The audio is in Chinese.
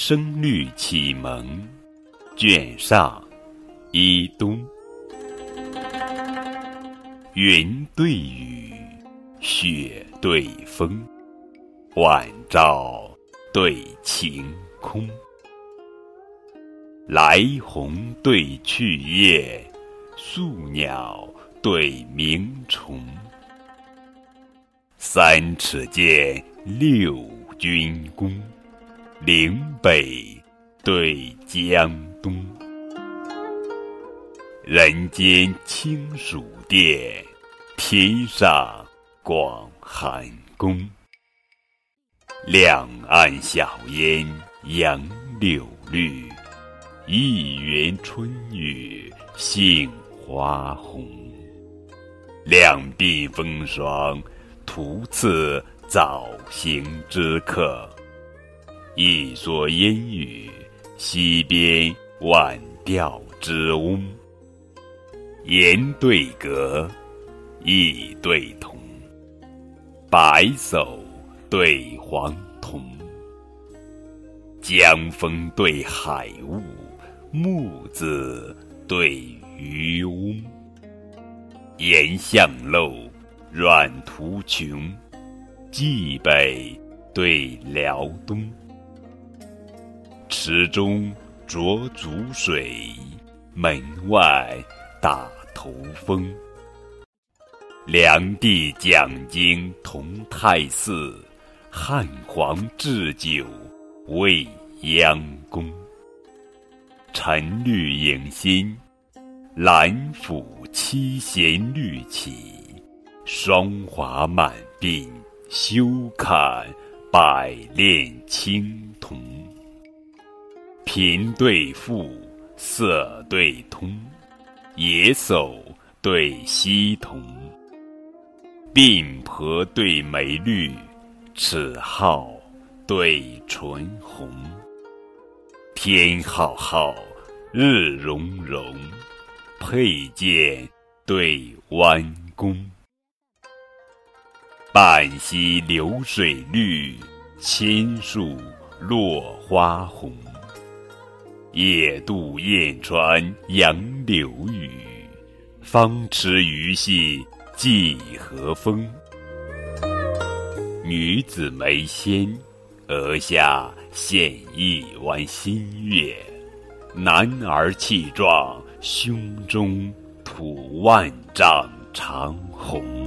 声律启蒙卷上一冬，云对雨，雪对风，晚照对晴空。来鸿对去雁，宿鸟对鸣虫。三尺剑，六钧弓。岭北对江东，人间清暑殿，天上广寒宫。两岸晓烟杨柳绿，一园春雨杏花红。两鬓风霜，徒次早行之客。一蓑烟雨，溪边晚钓之翁。言对格，意对同。白叟对黄童，江风对海雾，木子对渔翁。岩巷陋，软途穷，冀北对辽东。池中濯足水，门外打头风。梁帝讲经同泰寺，汉皇置酒未央宫。陈绿影新，兰府七弦绿起，霜华满鬓，休看百炼青。贫对富，色对通，野叟对溪童，鬓婆对眉绿，齿皓对唇红。天浩浩，日融融，佩剑对弯弓。半溪流水绿，千树落花红。夜渡燕川杨柳雨，方池鱼戏寄和风。女子眉纤，额下现一弯新月；男儿气壮，胸中吐万丈长虹。